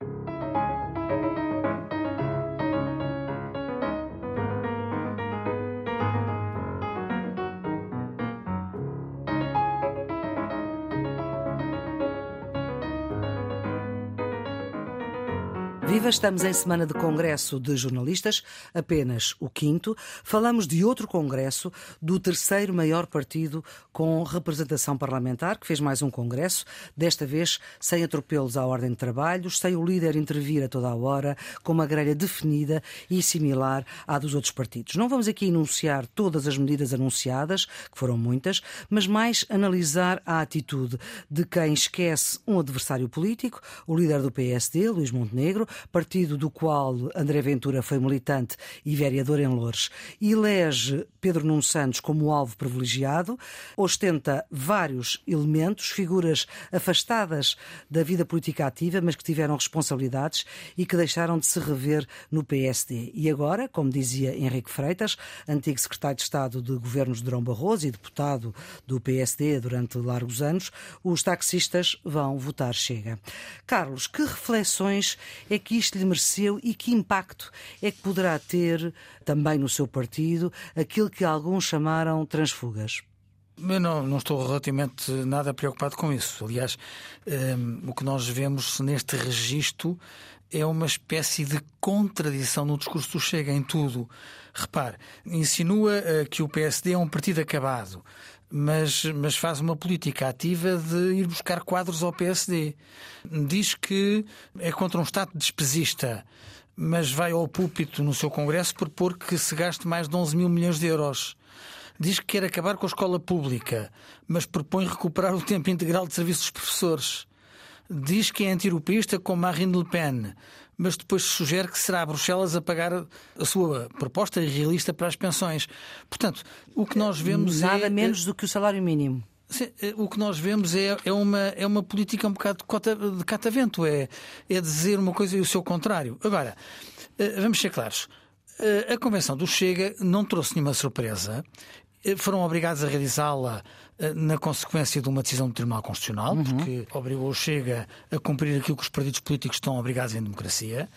Thank you Viva, estamos em semana de congresso de jornalistas, apenas o quinto. Falamos de outro congresso do terceiro maior partido com representação parlamentar, que fez mais um congresso, desta vez sem atropelos à ordem de trabalhos, sem o líder intervir a toda a hora, com uma grelha definida e similar à dos outros partidos. Não vamos aqui enunciar todas as medidas anunciadas, que foram muitas, mas mais analisar a atitude de quem esquece um adversário político, o líder do PSD, Luís Montenegro, partido do qual André Ventura foi militante e vereador em Loures, elege Pedro Nuno Santos como alvo privilegiado, ostenta vários elementos, figuras afastadas da vida política ativa, mas que tiveram responsabilidades e que deixaram de se rever no PSD. E agora, como dizia Henrique Freitas, antigo secretário de Estado de governos de Drão Barroso e deputado do PSD durante largos anos, os taxistas vão votar Chega. Carlos, que reflexões é que isto lhe mereceu e que impacto é que poderá ter também no seu partido aquilo que alguns chamaram transfugas? Eu não, não estou relativamente nada preocupado com isso. Aliás, um, ehm, o que nós vemos neste registro é uma espécie de contradição no discurso do Chega em tudo. Repare, insinua uh, que o PSD é um partido acabado mas, mas faz uma política ativa de ir buscar quadros ao PSD. Diz que é contra um Estado despesista, mas vai ao púlpito no seu Congresso propor que se gaste mais de 11 mil milhões de euros. Diz que quer acabar com a escola pública, mas propõe recuperar o tempo integral de serviço dos professores. Diz que é anti-europeísta como Marine Le Pen, mas depois sugere que será Bruxelas a pagar a sua proposta irrealista para as pensões. Portanto, o que nós vemos Nada é. Nada menos do que o salário mínimo. Eh, o que nós vemos é, é, uma, é uma política um bocado de, de catavento, é, é dizer uma coisa e o seu contrário. Agora, eh, vamos ser claros. Eh, a convenção do Chega não trouxe nenhuma surpresa. Foram obrigados a realizá-la na consequência de uma decisão do Tribunal Constitucional, uhum. porque obrigou o Chega a cumprir aquilo que os partidos políticos estão obrigados em democracia.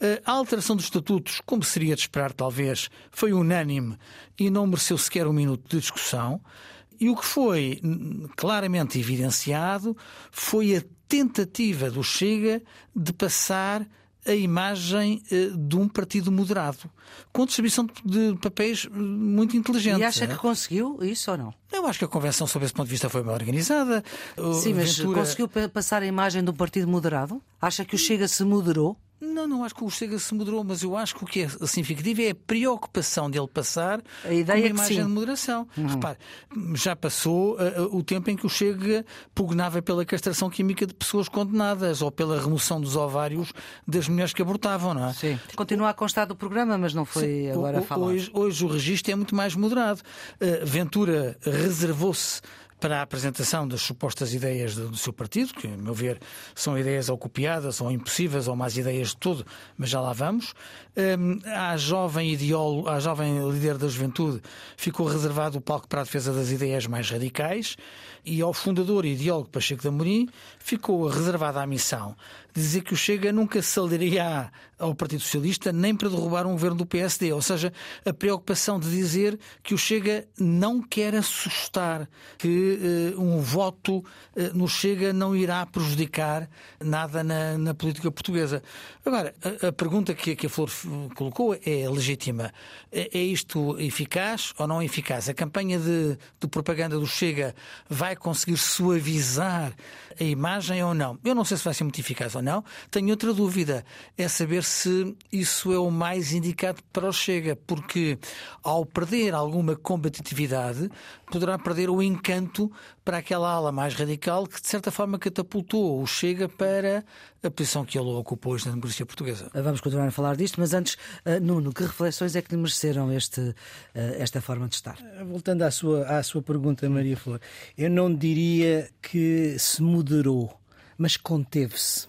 Eh, a alteração dos estatutos, como seria de esperar, talvez, foi unânime e não mereceu sequer um minuto de discussão. E o que foi claramente evidenciado foi a tentativa do Chega de passar a imagem eh, de um partido moderado, com distribuição de papéis eh, muito inteligente. E acha que conseguiu isso ou não? Eu acho que a convenção, sob esse ponto de vista, foi bem organizada. Sim, mas Ventura... conseguiu passar a imagem de um partido moderado? Acha que o Chega se moderou? Não, não acho que o Chega se moderou, mas eu acho que o que é significativo é a preocupação dele passar a ideia com uma imagem de moderação. Uhum. Repare, já passou uh, o tempo em que o Chega pugnava pela castração química de pessoas condenadas ou pela remoção dos ovários das mulheres que abortavam, não é? Sim. Continua a constar do programa, mas não foi Sim. agora o, falado. Hoje, hoje o registro é muito mais moderado. Uh, Ventura reservou-se para a apresentação das supostas ideias do, seu partido, que, a meu ver, são ideias ou copiadas, ou impossíveis, ou más ideias de tudo, mas já lá vamos. Um, à jovem ideólogo, à jovem líder da juventude, ficou reservado o palco para a defesa das ideias mais radicais, e ao fundador e ideólogo Pacheco de Amorim ficou reservada a missão de dizer que o Chega nunca se aliaria ao Partido Socialista nem para derrubar um governo do PSD. Ou seja, a preocupação de dizer que o Chega não quer assustar, que uh, um voto uh, no Chega não irá prejudicar nada na, na política portuguesa. Agora, a, a pergunta que, que, a Flor colocou é legítima. É, é, isto eficaz ou não eficaz? A campanha de, de propaganda do Chega vai conseguir suavizar a imagem ou não? Eu não sei se vai ser muito eficaz ou não. Tenho outra dúvida, é saber se isso é o mais indicado para o Chega, porque ao perder alguma combatividade, poderá perder o encanto para aquela ala mais radical que, de certa forma, catapultou o Chega para a posição que ele ocupou hoje na democracia portuguesa. Vamos continuar a falar disto, mas antes, uh, Nuno, que reflexões é que lhe mereceram este, uh, esta forma de estar? Voltando à sua, à sua pergunta, Maria Flor, eu não diria que se moderou, mas conteve-se.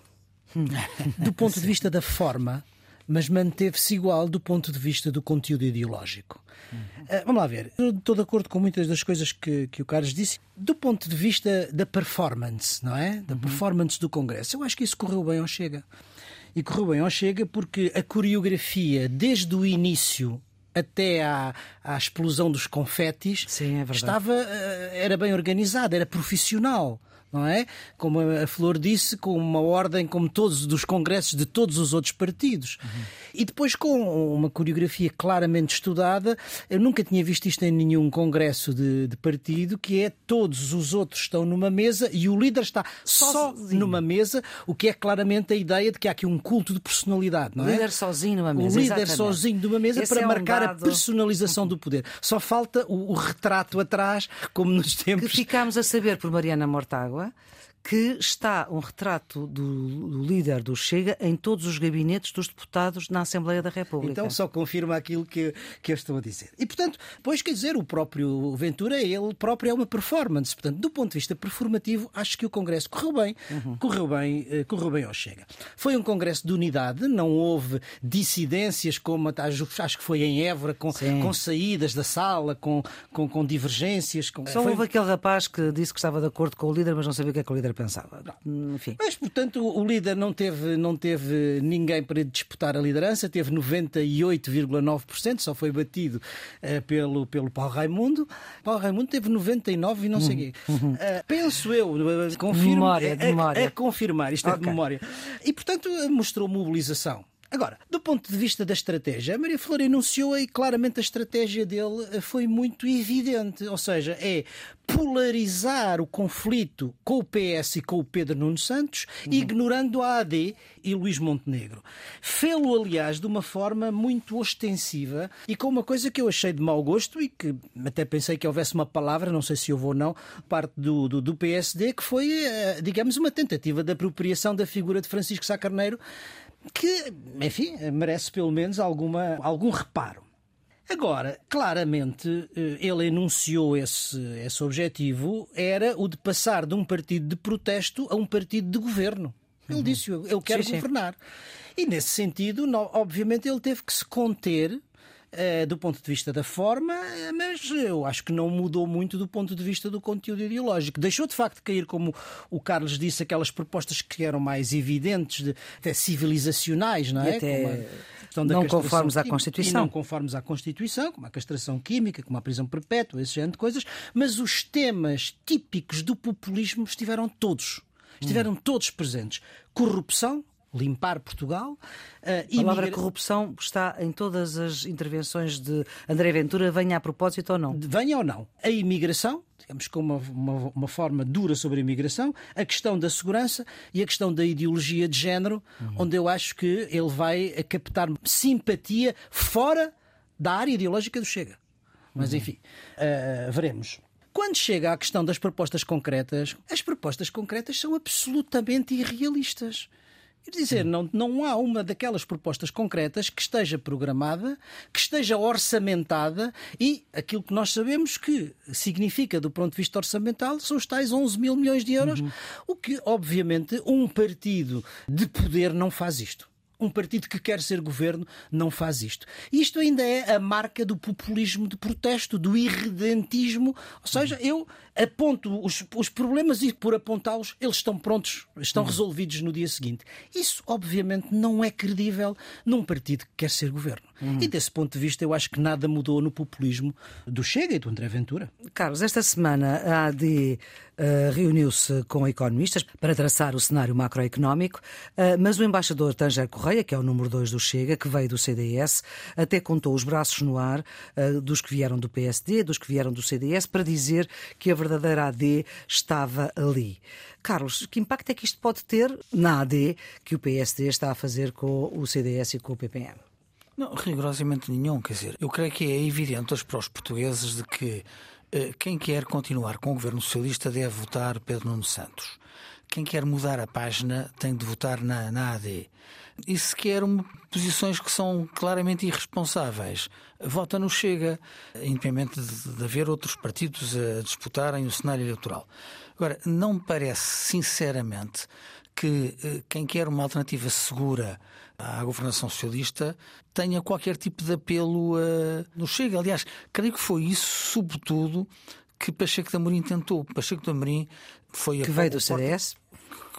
Do ponto de vista da forma, mas manteve-se igual do ponto de vista do conteúdo ideológico. Uhum. Uh, vamos lá ver. Eu estou de acordo com muitas das coisas que, que o Carlos disse. Do ponto de vista da performance, não é? Da uhum. performance do Congresso. Eu acho que isso correu bem ao Chega. E correu bem ao Chega porque a coreografia, desde o início até à, à explosão dos confetes, Sim, é estava, eh, era bem organizada, era profissional não é? Como a Flor disse, com uma ordem como todos dos congressos de todos os outros partidos. Uhum. E depois com uma coreografia claramente estudada, eu nunca tinha visto isto em nenhum congresso de, de partido, que é todos os outros estão numa mesa e o líder está só sozinho. numa mesa, o que é claramente a ideia de que há aqui um culto de personalidade, não é? O líder sozinho numa mesa. O líder exatamente. sozinho numa mesa Esse para é marcar um a personalização do poder. Só falta o, o retrato atrás, como nos tempos. Que ficámos a saber por Mariana Mortágua pessoa que está um retrato do, do, líder do Chega em todos os gabinetes dos deputados na Assembleia da República. Então só confirma aquilo que, que eu estou a dizer. E, portanto, pois quer dizer, o próprio Ventura, ele próprio é uma performance. Portanto, do ponto de vista performativo, acho que o Congresso correu bem, uhum. correu bem, eh, correu bem ao Chega. Foi um Congresso de unidade, não houve dissidências como acho que foi em Évora, com, com saídas da sala, com, com, com divergências. Com... Só foi... houve aquele rapaz que disse que estava de acordo com o líder, mas não sabia o que é que o líder pensava. Enfim. Mas, portanto, o líder não teve, não teve ninguém para disputar a liderança, teve 98,9%, só foi batido uh, pelo, pelo Paulo Raimundo. Paulo Raimundo teve 99 e não sei o quê. Uh, penso eu, confirmo, memória, de memória. A, a, confirmar, isto okay. é de memória. E, portanto, mostrou mobilização. Agora, do ponto de vista da estratégia, a Maria Flor enunciou aí claramente a estratégia dele eh, foi muito evidente, ou seja, é polarizar o conflito com o PS e com o Pedro Nuno Santos, uhum. ignorando a AD e Luís Montenegro. Fê-lo, aliás, de uma forma muito ostensiva e com uma coisa que eu achei de mau gosto e que até pensei que houvesse uma palavra, não sei se houve ou não, parte do, do, do PSD, que foi, eh, digamos, uma tentativa de apropriação da figura de Francisco Sá Carneiro que, enfim, merece pelo menos alguma, algum reparo. Agora, claramente, eh, ele enunciou esse, esse objetivo, era o de passar de um partido de protesto a um partido de governo. Ele uhum. disse, eu quero sim, governar. Sim. E nesse sentido, obviamente, ele teve que se conter do ponto de vista da forma, eh, mas eu acho que não mudou muito do ponto de vista do conteúdo ideológico. Deixou de facto cair, como o Carlos disse, aquelas propostas que eram mais evidentes, de, até civilizacionais, não é? Não conformes à Constituição. Não conformes à Constituição, como a castração química, como a prisão perpétua, esse género de coisas, mas os temas típicos do populismo estiveram todos. Estiveram hum. todos presentes. Corrupção, limpar Portugal. Uh, a palavra corrupção está em todas as intervenções de André Ventura, venha a propósito ou não? Venha ou não. A imigração, digamos com uma, uma, uma, forma dura sobre a imigração, a questão da segurança e a questão da ideologia de género, uhum. onde eu acho que ele vai captar simpatia fora da área ideológica do Chega. Mas uhum. enfim, uh, veremos. Quando chega à questão das propostas concretas, as propostas concretas são absolutamente irrealistas. Quer dizer, não, não há uma daquelas propostas concretas que esteja programada, que esteja orçamentada e aquilo que nós sabemos que significa, do ponto de vista orçamental, são os tais 11 mil milhões de euros, uhum. o que, obviamente, um partido de poder não faz isto. Um partido que quer ser governo não faz isto. Isto ainda é a marca do populismo de protesto, do irredentismo. Ou seja, eu aponto os, os problemas e por apontá-los, eles estão prontos, estão uhum. resolvidos no dia seguinte. Isso, obviamente, não é credível num partido que quer ser governo. Uhum. E desse ponto de vista, eu acho que nada mudou no populismo do Chega e do André Ventura. Carlos, esta semana a AD reuniu-se com economistas para traçar o cenário macroeconómico, uh, mas o embaixador Tanger Correia, que é o número 2 do Chega, que veio do CDS, até contou os braços no ar uh, dos que vieram do PSD, dos que vieram do CDS, para dizer que a verdadeira AD estava ali. Carlos, que impacto é que isto pode ter na AD que o PSD está a fazer com o CDS e com o PPM? Não, rigorosamente nenhum. Quer dizer, eu creio que é evidente para os portugueses de que eh, quem quer continuar com o governo socialista deve votar Pedro Nuno Santos. Quem quer mudar a página tem de votar na, na AD. E se quer posições que são claramente irresponsáveis, vota no Chega, independente de, de haver outros partidos a disputarem o cenário eleitoral. Agora, não me parece, sinceramente, que eh, quem quer uma alternativa segura à governação socialista tenha qualquer tipo de apelo uh, no Chega. Aliás, creio que foi isso, sobretudo, que Pacheco de Amorim tentou. Pacheco de Amorim foi que veio do CDS,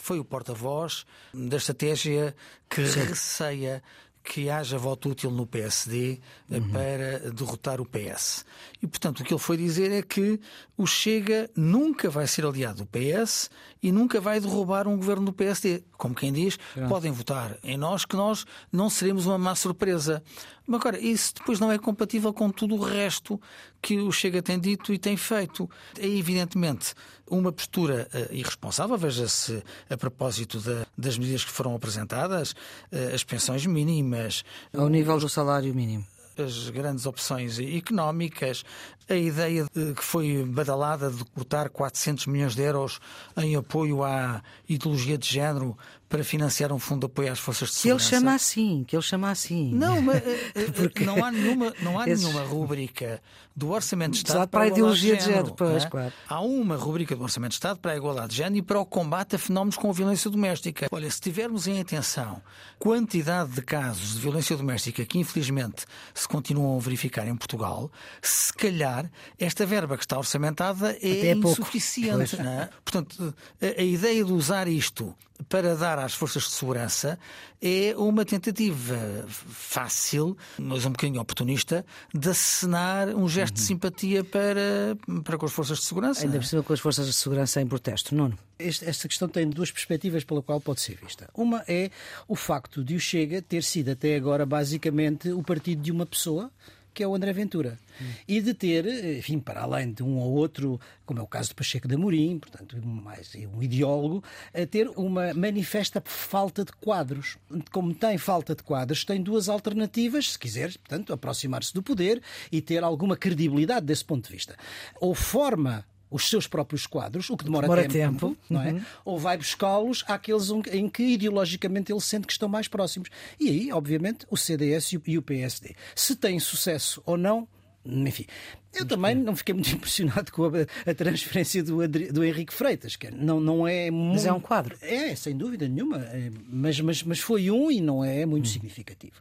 foi o porta-voz da estratégia que Sim. receia que haja voto útil no PSD eh, uhum. para derrotar o PS. E, portanto, o que ele foi dizer é que o Chega nunca vai ser aliado do PS e nunca vai derrubar um governo do PSD. Como quem diz, Pronto. podem votar em nós que nós não seremos uma má surpresa. Mas agora, isso depois não é compatível com tudo o resto que o Chega tem dito e tem feito. É evidentemente uma postura uh, irresponsável, veja-se a propósito da, das medidas que foram apresentadas, uh, as pensões mínimas. Ao nível do salário mínimo as grandes opções económicas, a ideia que foi badalada de cortar 400 milhões de euros em apoio à ideologia de género para financiar um fundo de apoio às forças de segurança. Que ele chama assim, que ele chama assim. Não, mas eh, eh, Porque... não há nenhuma, não há Esses... nenhuma rúbrica do Orçamento de Estado para, para a ideologia de género. Pois, é? claro. Há uma rúbrica do Orçamento de Estado para a igualdade de género e para o combate a fenómenos com violência doméstica. Olha, se tivermos em atenção quantidade de casos de violência doméstica que infelizmente se continuam a verificar em Portugal, se calhar esta verba que está orçamentada é, é insuficiente. É? Portanto, a, a ideia de usar isto para dar às forças de segurança é uma tentativa fácil, mas um bocadinho oportunista, de acenar um gesto uhum. de simpatia para, para com as forças de segurança. Ainda por cima com as forças de segurança em protesto, Nuno. Esta questão tem duas perspectivas pela qual pode ser vista. Uma é o facto de o Chega ter sido até agora basicamente o partido de uma pessoa que é o André Ventura. Hum. E de ter, enfim, para além de um ou outro, como é o caso de Pacheco de Amorim, portanto, mais um ideólogo, a ter uma manifesta falta de quadros. Como tem falta de quadros, tem duas alternativas, se quiser, portanto, aproximar-se do poder e ter alguma credibilidade desse ponto de vista. Ou forma os seus próprios quadros, o que demora, demora tempo, tempo, não é? Uhum. Ou vai buscá-los àqueles em que ideologicamente ele sente que estão mais próximos. E aí, obviamente, o CDS e o PSD. Se têm sucesso ou não, enfim. Eu também não fiquei muito impressionado com a, a transferência do, do Henrique Freitas, que não, não é muito... Mas é um quadro. É, sem dúvida nenhuma. É, mas, mas, mas foi um e não é muito hum. significativo.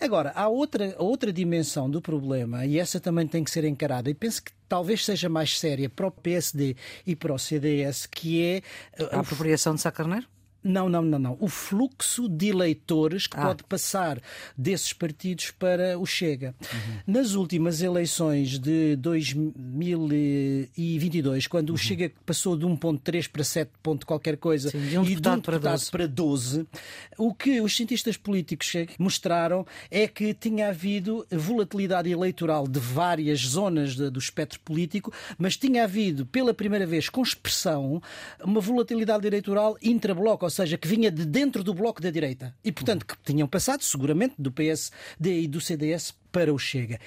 Agora, há outra, outra dimensão do problema, e essa também tem que ser encarada, e penso que talvez seja mais séria para o PSD e para o CDS, que é. A apropriação de Sá Carneiro? Não, não, não, não. O fluxo de eleitores que ah. pode passar desses partidos para o Chega. Uhum. Nas últimas eleições de 2022, quando uhum. o Chega passou de 1.3 para 7. qualquer coisa Sim, de um e de um para, 12. para 12, o que os cientistas políticos mostraram é que tinha havido volatilidade eleitoral de várias zonas de, do espectro político, mas tinha havido, pela primeira vez, com expressão, uma volatilidade eleitoral intrabloco, ou seja, que vinha de dentro do bloco da direita. E, portanto, que tinham passado, seguramente, do PSD e do CDS para o Chega.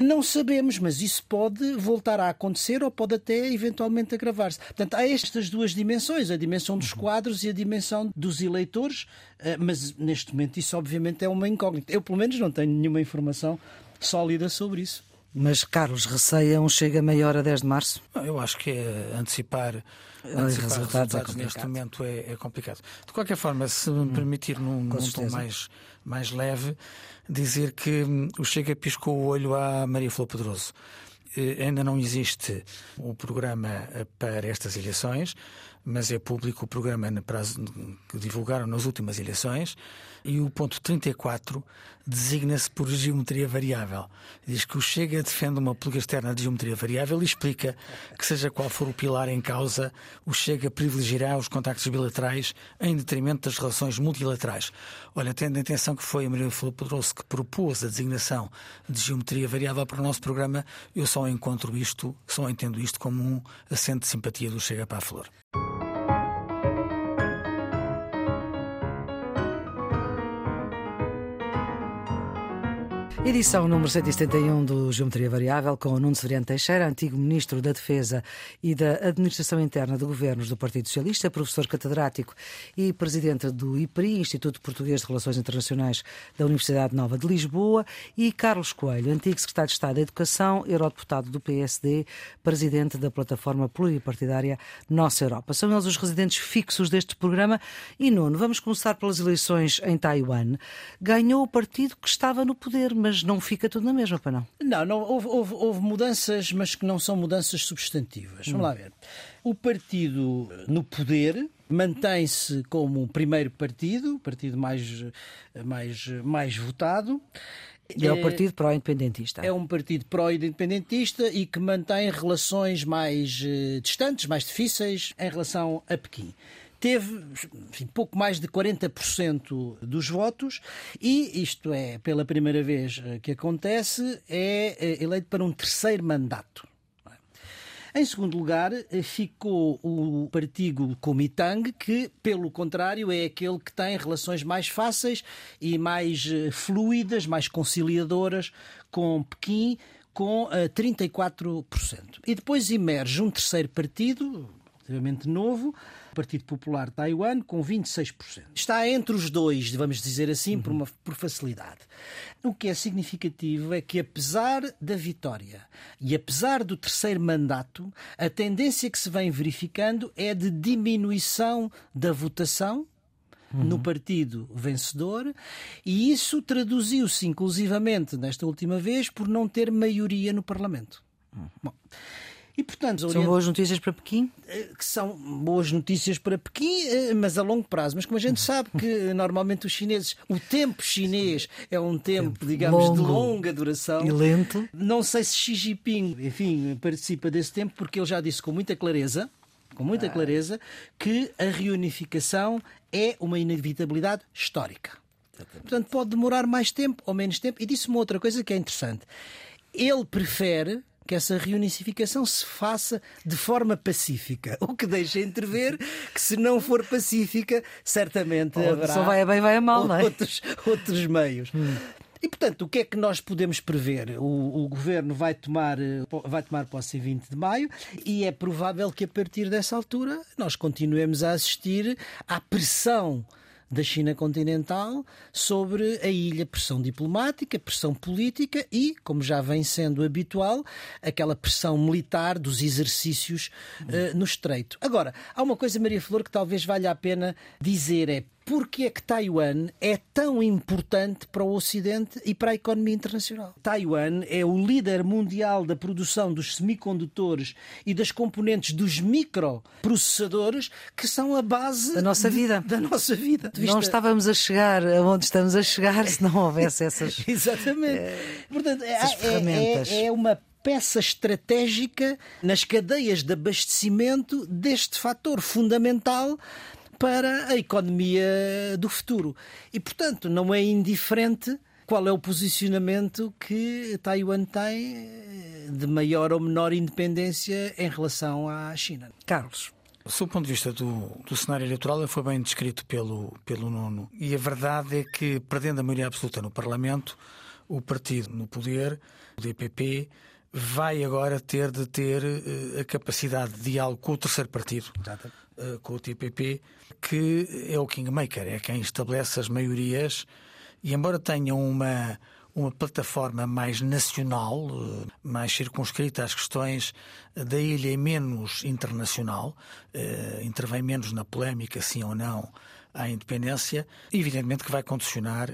Não sabemos, mas isso pode voltar a acontecer ou pode até eventualmente agravar-se. Portanto, há estas duas dimensões, a dimensão dos quadros e a dimensão dos eleitores, eh, mas neste momento isso obviamente é uma incógnita. Eu, pelo menos, não tenho nenhuma informação sólida sobre isso. Mas Carlos receia um chega maior a 10 de março? Eu acho que é antecipar Antecipar resultados, resultados é neste momento é, é, complicado. De qualquer forma, se me hum, permitir, num, num tom mais, mais leve, dizer que hum, o Chega piscou o olho à Maria Flor Pedroso. Eh, ainda não existe o programa eh, para estas eleições, mas é público o programa que divulgaram nas últimas eleições e o ponto 34 designa-se por geometria variável. Diz que o Chega defende uma política externa de geometria variável e explica que, seja qual for o pilar em causa, o Chega privilegiará os contactos bilaterais em detrimento das relações multilaterais. Olha, tendo em atenção que foi a Maria Pedroso que propôs a designação de geometria variável para o nosso programa, eu só encontro isto, só entendo isto como um acento de simpatia do Chega para a Flor. Edição número 171 do Geometria Variável, com o Nuno Severiano Teixeira, antigo Ministro da Defesa e da Administração Interna de Governos do Partido Socialista, professor catedrático e presidente do IPRI, Instituto Português de Relações Internacionais da Universidade Nova de Lisboa, e Carlos Coelho, antigo Secretário de Estado da Educação, eurodeputado do PSD, presidente da plataforma pluripartidária Nossa Europa. São eles os residentes fixos deste programa. E Nuno, vamos começar pelas eleições em Taiwan. Ganhou o partido que estava no poder, mas mas não fica tudo na mesma, para não? Não, não houve, houve, houve, mudanças, mas que não são mudanças substantivas. Vamos hum. lá ver. O partido no poder mantém-se como o primeiro partido, o partido mais, mais, mais votado. E é o Partido Pró-Independentista. É um partido pró-independentista e que mantém relações mais distantes, mais difíceis em relação a Pequim teve enfim, pouco mais de 40% dos votos e isto é pela primeira vez eh, que acontece é eh, eleito para um terceiro mandato. Em segundo lugar, eh, ficou o partido Kuomintang, que, pelo contrário, é aquele que tem relações mais fáceis e mais fluidas, mais conciliadoras com Pequim, com 34%. E depois emerge um terceiro partido, relativamente novo, Partido Popular de Taiwan, com 26%. Está entre os dois, vamos dizer assim, uhum. por, uma, por facilidade. O que é significativo é que, apesar da vitória e apesar do terceiro mandato, a tendência que se vem verificando é de diminuição da votação Uhum. no partido vencedor, e isso traduziu-se inclusivamente nesta última vez por não ter maioria no Parlamento. Uhum. Bom, e, portanto, São boas notícias para Pequim? Eh, que são boas notícias para Pequim, eh, mas a longo prazo. Mas como a gente sabe que normalmente os chineses, o tempo chinês é um tempo, tempo digamos, longo, de longa duração. E lento. Não sei se Xi Jinping, enfim, participa desse tempo, porque ele já disse com muita clareza com muita ah. clareza que a reunificação é uma inevitabilidade histórica. Portanto, pode demorar mais tempo ou menos tempo. E disse uma outra coisa que é interessante. Ele prefere que essa reunificação se faça de forma pacífica, o que deixa entrever que se não for pacífica, certamente oh, haverá só vai a bem, vai a mal, é? outros, outros meios. Hum. E, portanto, o que é que nós podemos prever? O, o, governo vai tomar, vai tomar posse em 20 de maio e é provável que a partir dessa altura nós continuemos a assistir à pressão da China continental sobre a ilha, pressão diplomática, pressão política e, como já vem sendo habitual, aquela pressão militar dos exercícios uh, no Estreito. Agora, há uma coisa, Maria Flor, que talvez valha a pena dizer: é porque é que Taiwan é tão importante para o Ocidente e para a economia internacional. Taiwan é o líder mundial da produção dos semicondutores e das componentes dos microprocessadores que são a base da nossa vida. Da nossa vida. Não estávamos a chegar aonde estamos a chegar se não houvesse essas. Exatamente. É, Portanto, é, é, é, é uma peça estratégica nas cadeias de abastecimento deste fator fundamental para a economia do futuro. E, portanto, não é indiferente qual é o posicionamento que Taiwan tem eh, de maior ou menor independência em relação à China. Carlos. Do ponto de vista do, do cenário eleitoral, ele foi bem descrito pelo, pelo Nuno. E a verdade é que, perdendo a maioria absoluta no Parlamento, o partido no poder, o DPP, vai agora ter de ter uh, a capacidade de diálogo com o terceiro partido, uh, com o TPP, que é o kingmaker, é quem estabelece as maiorias. E embora tenha uma uma plataforma mais nacional, uh, mais circunscrita às questões da ilha e menos internacional, intervém menos na polémica, sim ou não, à independência, evidentemente que vai condicionar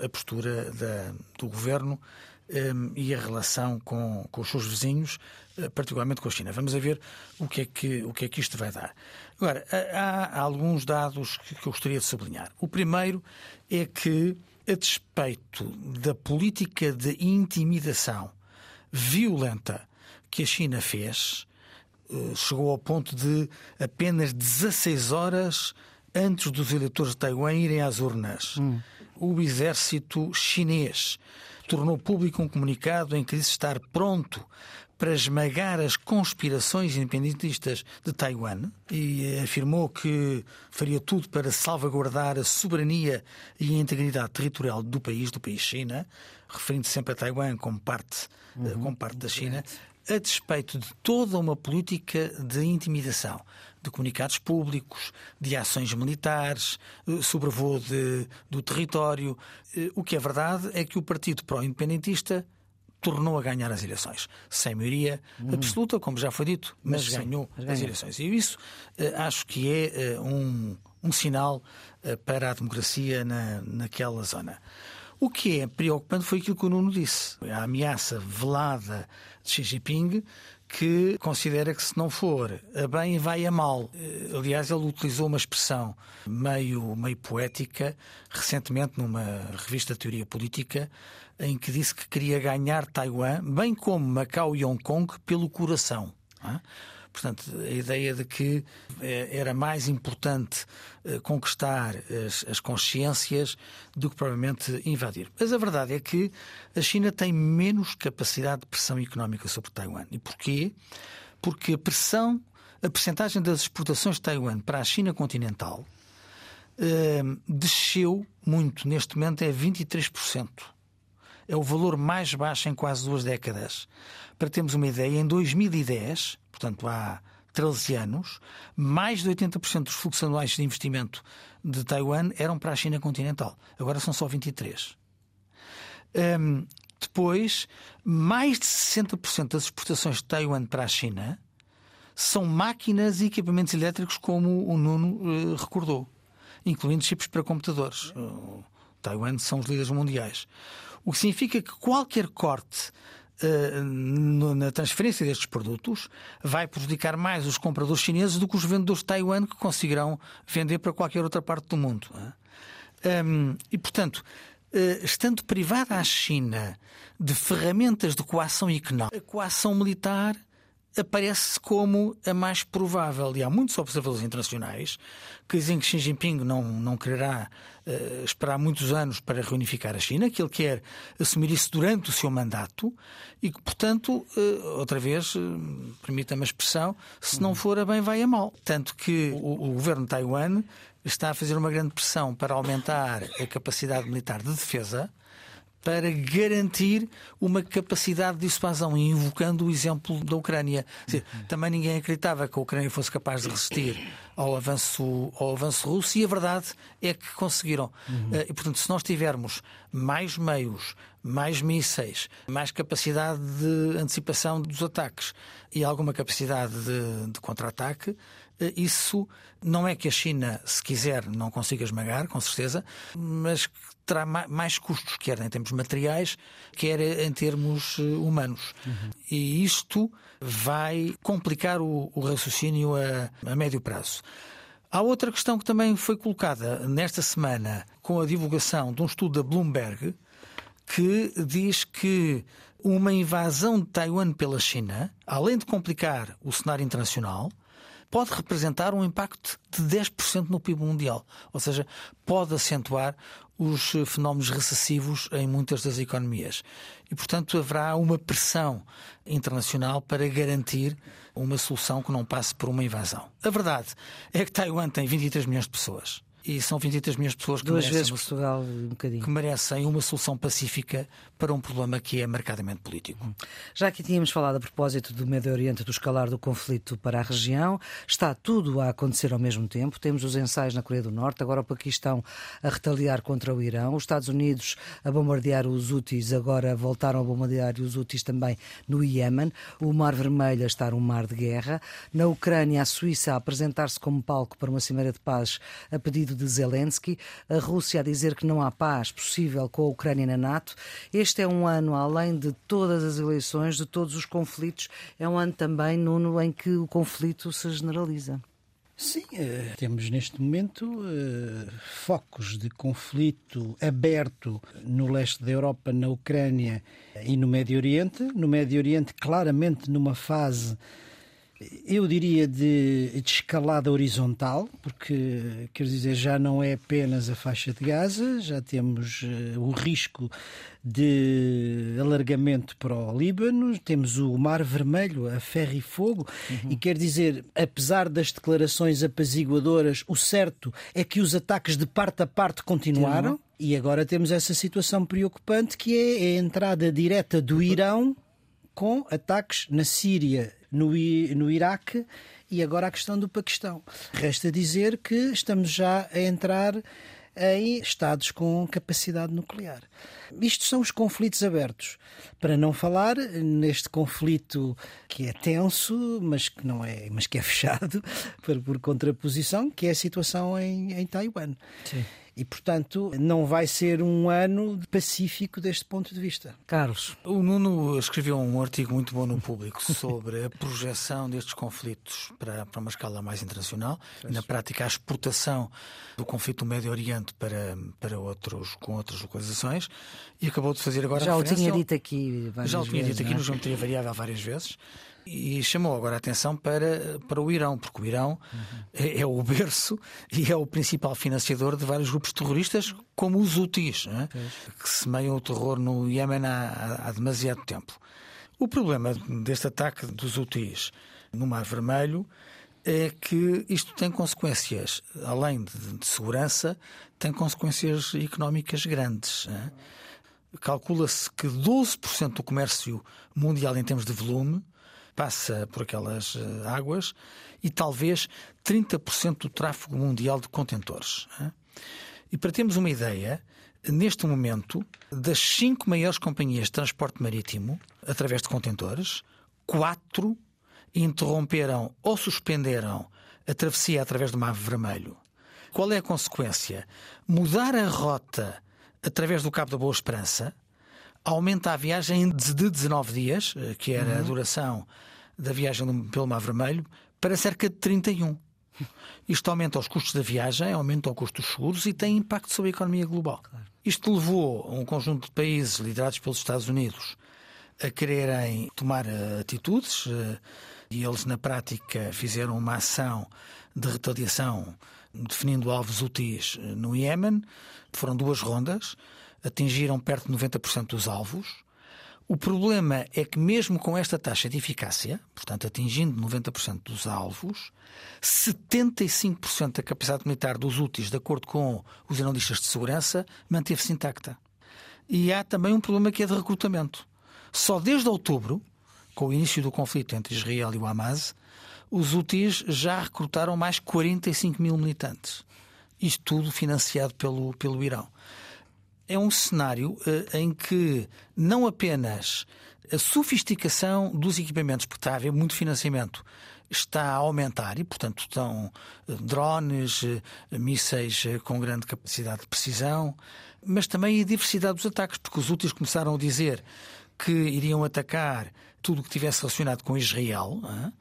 a postura da, do governo e a relação com, com os seus vizinhos, uh, particularmente com a China. Vamos a ver o que é que, o que, é que isto vai dar. Agora, há, há alguns dados que, que eu gostaria de sublinhar. O primeiro é que, a despeito da política de intimidação violenta que a China fez, uh, chegou ao ponto de apenas 16 horas antes dos eleitores de Taiwan irem às urnas. Hum. O exército chinês tornou público um comunicado em que disse estar pronto para esmagar as conspirações independentistas de Taiwan e afirmou que faria tudo para salvaguardar a soberania e a integridade territorial do país, do país China, referindo -se sempre a Taiwan como parte, uhum. como parte da China, a despeito de toda uma política de intimidação, de comunicados públicos, de ações militares, eh, sobrevoo de, do território. Eh, o que é verdade é que o Partido Pró-Independentista tornou a ganhar as eleições. Sem maioria hum. absoluta, como já foi dito, mas, mas ganhou mas as eleições. E isso eh, acho que é um, um sinal para a democracia na, naquela zona. O que é preocupante foi aquilo que o Nuno disse. A ameaça velada de Xi Jinping que considera que se não for a bem, vai a mal. Eh, aliás, ele utilizou uma expressão meio, meio poética recentemente numa revista de teoria política em que disse que queria ganhar Taiwan, bem como Macau e Hong Kong, pelo coração. Portanto, a ideia de que eh, era mais importante eh, conquistar as, as, consciências do que provavelmente invadir. Mas a verdade é que a China tem menos capacidade de pressão económica sobre Taiwan. E porquê? Porque a pressão, a percentagem das exportações de Taiwan para a China continental eh, desceu muito. Neste momento é 23%. É o valor mais baixo em quase duas décadas. Para termos uma ideia, em 2010 portanto há 13 anos, mais de 80% dos fluxos anuais de investimento de Taiwan eram para a China continental. Agora são só 23%. Um, depois, mais de 60% das exportações de Taiwan para a China são máquinas e equipamentos elétricos, como o Nuno uh, recordou, incluindo chips para computadores. Uh, Taiwan são os líderes mundiais. O que significa que qualquer corte eh, na transferência destes produtos vai prejudicar mais os compradores chineses do que os vendedores de Taiwan que conseguirão vender para qualquer outra parte do mundo. É? E, portanto, eh, estando privada a China de ferramentas de coação económica, a coação militar aparece como a mais provável. E há muitos observadores internacionais que dizem que Xi Jinping não, não quererá uh, esperar muitos anos para reunificar a China, que ele quer assumir isso durante o seu mandato e que, portanto, uh, outra vez, uh, permita-me a expressão, se não for a bem, vai a mal. Tanto que o, o governo de Taiwan está a fazer uma grande pressão para aumentar a capacidade militar de defesa para garantir uma capacidade de expansão, invocando o exemplo da Ucrânia. Dizer, também ninguém acreditava que a Ucrânia fosse capaz de resistir ao avanço, ao avanço russo e a verdade é que conseguiram. Uhum. E, portanto, se nós tivermos mais meios, mais mísseis, mais capacidade de antecipação dos ataques e alguma capacidade de, de contra-ataque, eh, isso não é que a China, se quiser, não consiga esmagar, com certeza, mas terá mais custos, quer em termos materiais, quer em termos eh, humanos. Uhum. E isto vai complicar o, o raciocínio a, a médio prazo. Há outra questão que também foi colocada nesta semana com a divulgação de um estudo da Bloomberg que diz que uma invasão de Taiwan pela China, além de complicar o cenário internacional, pode representar um impacto de 10% no PIB mundial. Ou seja, pode acentuar os fenómenos recessivos em muitas das economias. E, portanto, haverá uma pressão internacional para garantir uma solução que não passe por uma invasão. A verdade é que Taiwan tem 23 milhões de pessoas e são 23 milhões de pessoas que Duas merecem, Portugal, um bocadinho. que merecem uma solução pacífica para um problema que é marcadamente político. Já que tínhamos falado a propósito do Médio Oriente, do escalar do conflito para a região, está tudo a acontecer ao mesmo tempo. Temos os ensaios na Coreia do Norte, agora o Paquistão a retaliar contra o Irão, os Estados Unidos a bombardear os Houthis, agora voltaram a bombardear os Houthis também no Iémen, o Mar Vermelho a estar um mar de guerra, na Ucrânia a Suíça a apresentar-se como palco para uma cimeira de paz a pedido de Zelensky, a Rússia a dizer que não há paz possível com a Ucrânia na NATO. Este é um ano, além de todas as eleições, de todos os conflitos, é um ano também, Nuno, em que o conflito se generaliza. Sim, eh, temos neste momento eh, focos de conflito aberto no leste da Europa, na Ucrânia e no Médio Oriente. No Médio Oriente, claramente numa fase eu diria de, de, escalada horizontal, porque quer dizer, já não é apenas a faixa de Gaza, já temos uh, o risco de alargamento para o Líbano, temos o Mar Vermelho a ferro e fogo, uhum. e quer dizer, apesar das declarações apaziguadoras, o certo é que os ataques de parte a parte continuaram. Uhum. E agora temos essa situação preocupante que é a entrada direta do Irão com ataques na Síria no, no Iraque e agora a questão do Paquistão. Resta dizer que estamos já a entrar em estados com capacidade nuclear. Isto são os conflitos abertos. Para não falar neste conflito que é tenso, mas que não é, mas que é fechado por, por contraposição, que é a situação em, em Taiwan. Sim. E, portanto, não vai ser um ano pacífico deste ponto de vista. Carlos. O Nuno escreveu um artigo muito bom no público sobre a projeção destes conflitos para, para uma escala mais internacional e, na prática, a exportação do conflito do Médio Oriente para, para outros, com outras localizações e acabou de fazer agora Já o tinha dito aqui já o tinha vezes, dito aqui é? no Geometria Variável várias vezes e chamou agora a atenção para, para o Irão, porque o Irão é, é o berço e é o principal financiador de vários grupos terroristas, como os Houthis, é? que semeiam o terror no Iémen há, há- demasiado tempo. O problema deste ataque dos Houthis no Mar Vermelho é que isto tem consequências, além de, de segurança, tem consequências económicas grandes. é? Calcula-se que 12% do comércio mundial em termos de volume passa por aquelas eh, águas e talvez 30% do tráfego mundial de contentores. E para termos uma ideia, neste momento, das cinco maiores companhias de transporte marítimo, através de contentores, quatro interromperam ou suspenderam a travessia através do Mar Vermelho. Qual é a consequência? Mudar a rota através do Cabo da Boa Esperança aumenta a viagem de de 19 dias, eh, que era a duração da viagem pelo Mar Vermelho, para cerca de 31. Isto aumenta os custos da viagem, aumenta o custo dos seguros e tem impacto sobre a economia global. Isto levou um conjunto de países liderados pelos Estados Unidos a quererem tomar eh, atitudes eh, e eles, na prática, fizeram uma ação de retaliação definindo alvos úteis no Iémen. Foram duas rondas, atingiram perto de 90% dos alvos. O problema é que, mesmo com esta taxa de eficácia, portanto, atingindo 90% dos alvos, 75% da capacidade militar dos úteis, de acordo com os analistas de segurança, manteve-se intacta. E há também um problema que é de recrutamento. Só desde outubro, com o início do conflito entre Israel e o Hamas, os Houthis já recrutaram mais 45 mil militantes. Isto tudo financiado pelo, pelo Irão. É um cenário eh, em que não apenas a sofisticação dos equipamentos, porque está a haver muito financiamento, está a aumentar e, portanto, estão eh, drones, eh, mísseis com grande capacidade de precisão, mas também a diversidade dos ataques, porque os úteis começaram a dizer que iriam atacar tudo o que tivesse relacionado com Israel hã?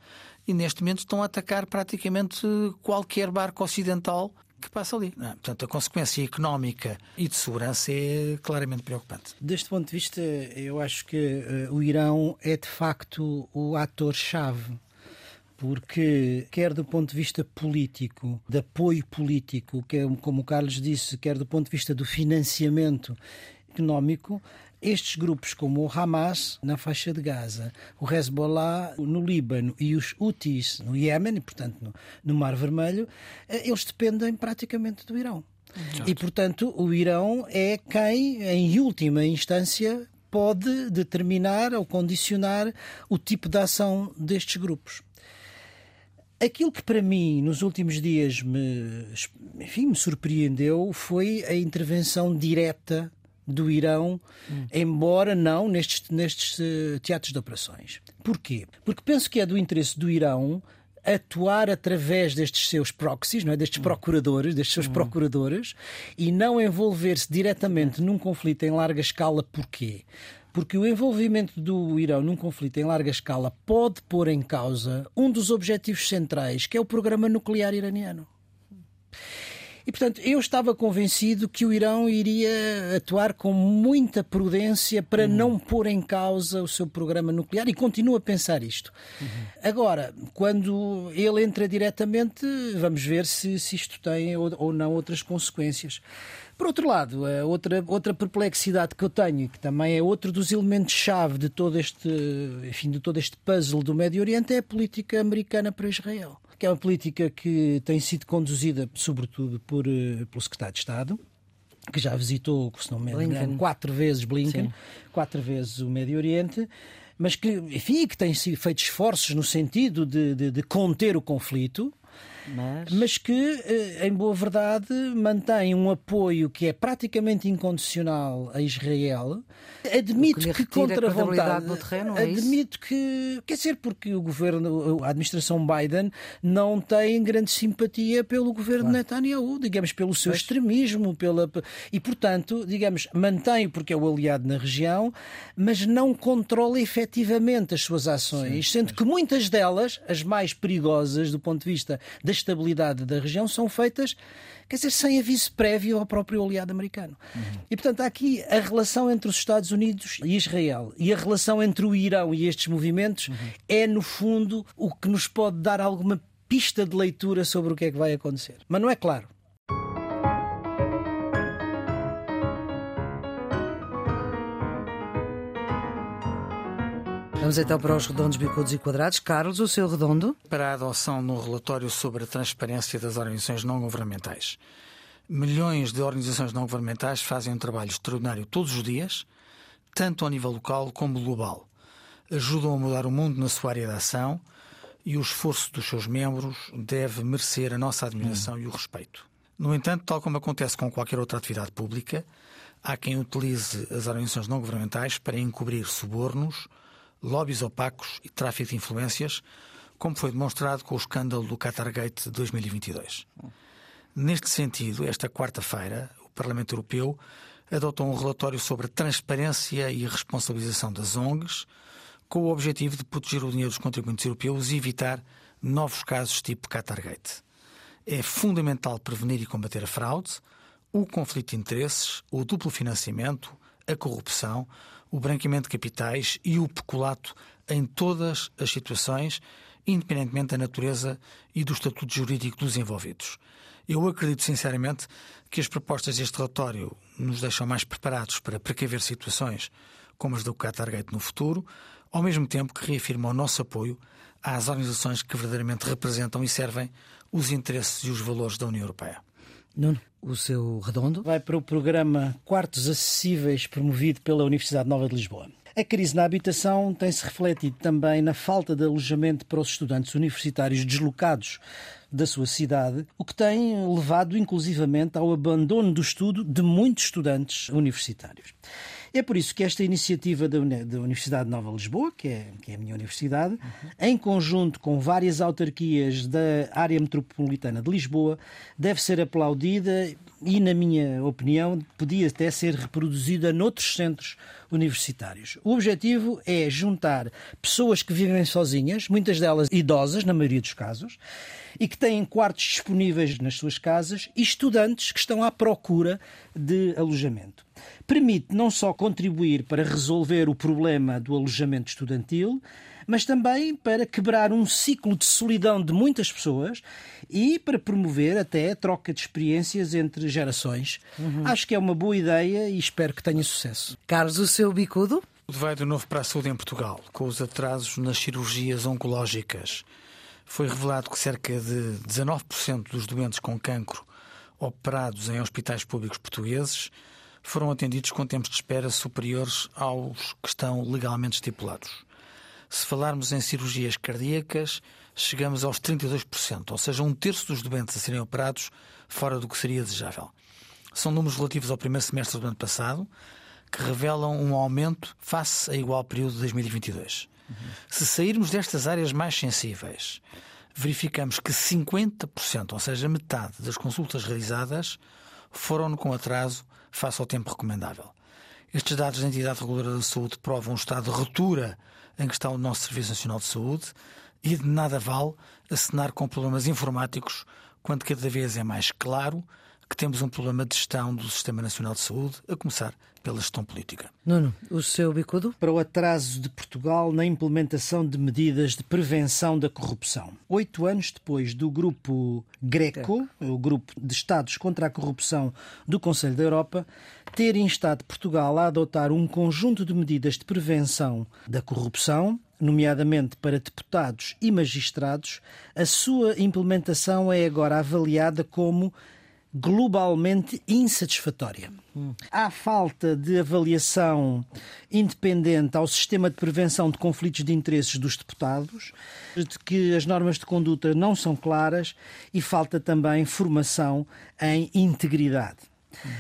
e neste momento estão a atacar praticamente qualquer barco ocidental que passa ali. não é? Portanto, a consequência económica e de segurança é claramente preocupante. Deste ponto de vista, eu acho que eh, o Irão é de facto o ator-chave. Porque, quer do ponto de vista político, de apoio político, quer, como o Carlos disse, quer do ponto de vista do financiamento económico, estes grupos como o Hamas na faixa de Gaza, o Hezbollah no Líbano e os Houthis no Iémen, portanto no, no Mar Vermelho, eh, eles dependem praticamente do Irão. E portanto o Irão é quem, em última instância, pode determinar ou condicionar o tipo de ação destes grupos. Aquilo que para mim nos últimos dias me, enfim, me surpreendeu foi a intervenção direta do Irão, embora não nestes, nestes eh, teatros de operações. Porquê? Porque penso que é do interesse do Irão atuar através destes seus proxies, não é? destes procuradores, destes seus procuradores, e não envolver-se diretamente num conflito em larga escala. Porquê? Porque o envolvimento do Irão num conflito em larga escala pode pôr em causa um dos objetivos centrais, que é o programa nuclear iraniano. E, portanto, eu estava convencido que o Irão iria atuar com muita prudência para não pôr em causa o seu programa nuclear e continuo a pensar isto. Agora, quando ele entra diretamente, vamos ver se, se isto tem ou, ou não outras consequências. Por outro lado, a outra, outra perplexidade que eu tenho, e que também é outro dos elementos-chave de todo este, enfim, de todo este puzzle do Médio Oriente, é a política americana para Israel. É uma política que tem sido conduzida, sobretudo, por, eh, pelo secretário de Estado, que já visitou, se não me engano, quatro vezes Blinken, Sim. quatro vezes o Médio Oriente, mas que, enfim, que tem feito esforços no sentido de, de- de conter o conflito. Mas... mas que, eh, em boa verdade, mantém um apoio que é praticamente incondicional a Israel. Admito que, que contra a vontade. Do terreno, é admito isso? que. Quer dizer, porque o governo, a administração Biden, não tem grande simpatia pelo governo claro. Netanyahu, digamos, pelo seu pois. extremismo. Pela, e, portanto, digamos, mantém porque é o aliado na região, mas não controla efetivamente as suas ações, Sim, sendo pois. que muitas delas, as mais perigosas do ponto de vista da estabilidade da região são feitas, quer dizer, sem aviso prévio ao próprio aliado americano. Uhum. E, portanto, há aqui a relação entre os Estados Unidos e Israel e a relação entre o Irão e estes movimentos uhum. é, no fundo, o que nos pode dar alguma pista de leitura sobre o que é que vai acontecer. Mas não é claro. Vamos então para os redondos, bicudos e quadrados. Carlos, o seu redondo? Para a adoção no relatório sobre a transparência das organizações não governamentais. Milhões de organizações não governamentais fazem um trabalho extraordinário todos os dias, tanto ao nível local como global. Ajudam a mudar o mundo na sua área de ação e o esforço dos seus membros deve merecer a nossa admiração hum. e o respeito. No entanto, tal como acontece com qualquer outra atividade pública, há quem utilize as organizações não governamentais para encobrir subornos lobbies opacos e tráfico de influências, como foi demonstrado com o escândalo do Qatargate de 2022. Neste sentido, esta quarta-feira, o Parlamento Europeu adotou um relatório sobre a transparência e responsabilização das ONGs, com o objetivo de proteger o dinheiro dos contribuintes europeus e evitar novos casos tipo Qatargate. É fundamental prevenir e combater a fraude, o conflito de interesses, o duplo financiamento, a corrupção, o branqueamento de capitais e o peculato em todas as situações, independentemente da natureza e do estatuto jurídico dos envolvidos. Eu acredito sinceramente que as propostas deste relatório nos deixam mais preparados para precaver situações como as do Qatargate no futuro, ao mesmo tempo que reafirmam o nosso apoio às organizações que verdadeiramente representam e servem os interesses e os valores da União Europeia. Nuno, o seu redondo? Vai para o programa Quartos Acessíveis, promovido pela Universidade Nova de Lisboa. A crise na habitação tem-se refletido também na falta de alojamento para os estudantes universitários deslocados da sua cidade, o que tem levado inclusivamente ao abandono do estudo de muitos estudantes universitários. É por isso que esta iniciativa da, Universidade Nova Lisboa, que é, que é a minha universidade, uhum. em conjunto com várias autarquias da área metropolitana de Lisboa, deve ser aplaudida e, na minha opinião, podia até ser reproduzida noutros centros universitários. O objetivo é juntar pessoas que vivem sozinhas, muitas delas idosas, na maioria dos casos, e que têm quartos disponíveis nas suas casas, e estudantes que estão à procura de alojamento. Permite não só contribuir para resolver o problema do alojamento estudantil, mas também para quebrar um ciclo de solidão de muitas pessoas e para promover até a troca de experiências entre gerações. Uhum. Acho que é uma boa ideia e espero que tenha sucesso. Carlos, o seu bicudo? Vai de novo para a saúde em Portugal, com os atrasos nas cirurgias oncológicas. Foi revelado que cerca de 19% dos doentes com cancro operados em hospitais públicos portugueses foram atendidos com tempos de espera superiores aos que estão legalmente estipulados. Se falarmos em cirurgias cardíacas, chegamos aos 32%, ou seja, um terço dos doentes a serem operados fora do que seria desejável. São números relativos ao primeiro semestre do ano passado, que revelam um aumento face a igual período de 2022. Se sairmos destas áreas mais sensíveis, verificamos que 50%, ou seja, metade das consultas realizadas, foram com atraso face ao tempo recomendável. Estes dados da entidade reguladora da saúde provam um estado de ruptura em que está o nosso Serviço Nacional de Saúde e de nada vale assinar com problemas informáticos quando cada vez é mais claro que temos um problema de gestão do Sistema Nacional de Saúde, a começar pela gestão política. Nuno, o seu bicudo? Para o atraso de Portugal na implementação de medidas de prevenção da corrupção. Oito anos depois do grupo Greco, o grupo de Estados contra a Corrupção do Conselho da Europa, ter instado Portugal a adotar um conjunto de medidas de prevenção da corrupção, nomeadamente para deputados e magistrados, a sua implementação é agora avaliada como globalmente insatisfatória. Há falta de avaliação independente ao sistema de prevenção de conflitos de interesses dos deputados, de que as normas de conduta não são claras e falta também formação em integridade.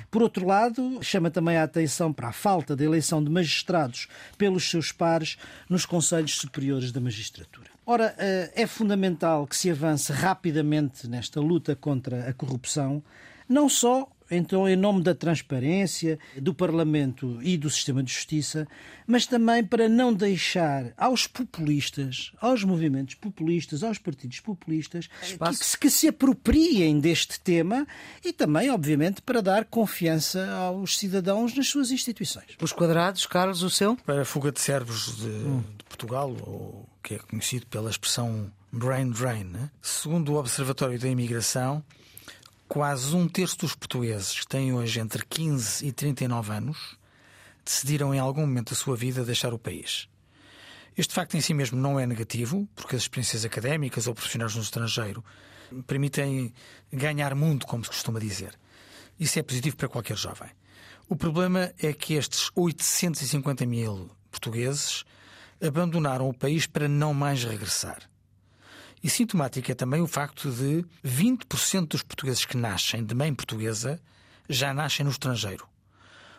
Por outro lado, chama também a atenção para a falta de eleição de magistrados pelos seus pares nos Conselhos Superiores da Magistratura. Ora, eh, é fundamental que se avance rapidamente nesta luta contra a corrupção, não só então, em nome da transparência do Parlamento e do sistema de justiça, mas também para não deixar aos populistas, aos movimentos populistas, aos partidos populistas, que, que, se apropriem deste tema e também, obviamente, para dar confiança aos cidadãos nas suas instituições. Os quadrados, Carlos, o seu? Para a fuga de cérebros de, hum. de Portugal, ou que é conhecido pela expressão brain drain, né? segundo o Observatório da Imigração quase um terço dos portugueses que têm hoje entre 15 e 39 anos decidiram em algum momento da sua vida deixar o país. Este facto em si mesmo não é negativo, porque as experiências académicas ou profissionais no estrangeiro permitem ganhar mundo, como se costuma dizer. Isso é positivo para qualquer jovem. O problema é que estes 850 mil portugueses abandonaram o país para não mais regressar. E sintomático é também o facto de 20% dos portugueses que nascem de mãe portuguesa já nascem no estrangeiro,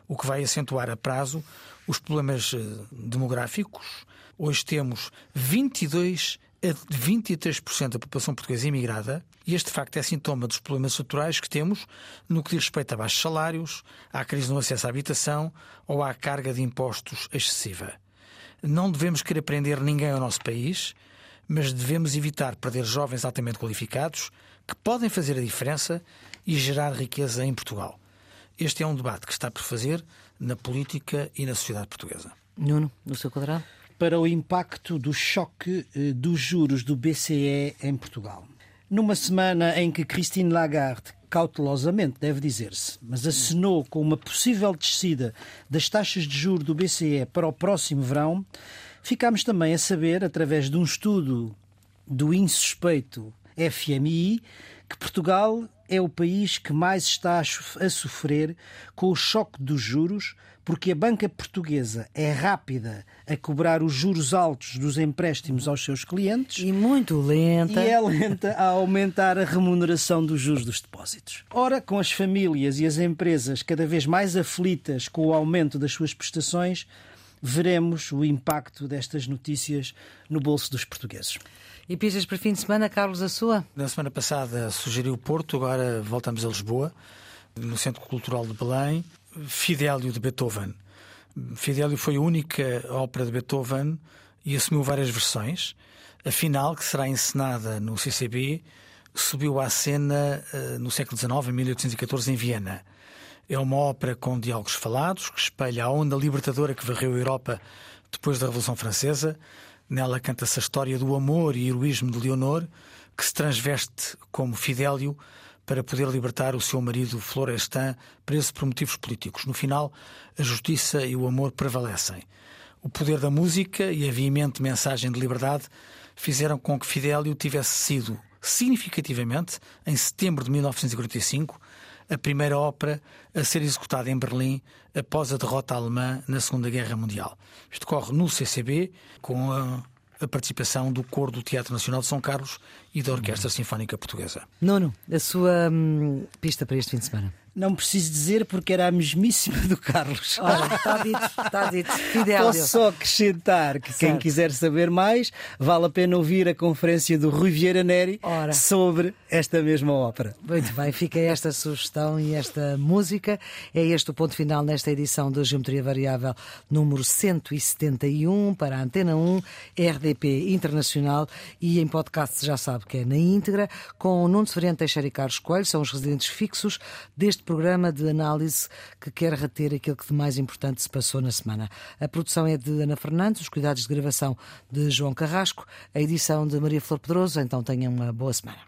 o que vai acentuar a prazo os problemas eh, demográficos. Hoje temos 22 a 23% da população portuguesa imigrada, e este facto é sintoma dos problemas estruturais que temos no que diz respeito a baixos salários, à crise no acesso à habitação ou à carga de impostos excessiva. Não devemos querer prender ninguém ao nosso país mas devemos evitar perder jovens altamente qualificados que podem fazer a diferença e gerar riqueza em Portugal. Este é um debate que está por fazer na política e na sociedade portuguesa. Nuno, no seu quadrado? Para o impacto do choque eh, dos juros do BCE em Portugal. Numa semana em que Christine Lagarde, cautelosamente, deve dizer-se, mas assinou com uma possível descida das taxas de juros do BCE para o próximo verão, Ficámos também a saber, através de um estudo do insuspeito FMI, que Portugal é o país que mais está a sofrer com o choque dos juros, porque a banca portuguesa é rápida a cobrar os juros altos dos empréstimos aos seus clientes e muito lenta e é lenta a aumentar a remuneração dos juros dos depósitos. Ora, com as famílias e as empresas cada vez mais aflitas com o aumento das suas prestações, veremos o impacto destas notícias no bolso dos portugueses. E pistas para fim de semana, Carlos, a sua? Na semana passada sugeriu Porto, agora voltamos a Lisboa, no Centro Cultural de Belém, Fidélio de Beethoven. Fidélio foi a única ópera de Beethoven e assumiu várias versões. A final, que será encenada no CCB, subiu à cena uh, no século XIX, em 1814, em Viena. É uma ópera com diálogos falados, que espelha a onda libertadora que varreu a Europa depois da Revolução Francesa. Nela canta-se a história do amor e heroísmo de Leonor, que se transveste como Fidélio para poder libertar o seu marido Florestan, preso por motivos políticos. No final, a justiça e o amor prevalecem. O poder da música e a veemente mensagem de liberdade fizeram com que Fidélio tivesse sido, significativamente, em setembro de 1945, a primeira ópera a ser executada em Berlim após a derrota alemã na Segunda Guerra Mundial. Isto corre no CCB, com a, a participação do Coro do Teatro Nacional de São Carlos e da Orquestra Sinfónica Portuguesa. Nono, a sua hum, pista para este fim de semana. Não preciso dizer porque era a mesmíssima do Carlos. Olha, está dito, está dito. Fidel. Posso só acrescentar que certo. quem quiser saber mais, vale a pena ouvir a conferência do Rui Vieira Neri Ora. sobre esta mesma ópera. Muito bem, fica esta sugestão e esta música. É este o ponto final nesta edição da Geometria Variável número 171 para a Antena 1, RDP Internacional e em podcast já sabe que é na íntegra, com o Nuno Severiano Teixeira e Carlos Coelho, são os residentes fixos deste programa de análise que quer reter aquilo que de mais importante se passou na semana. A produção é de Ana Fernandes, os cuidados de gravação de João Carrasco, a edição de Maria Flor Pedroso. Então tenham uma boa semana.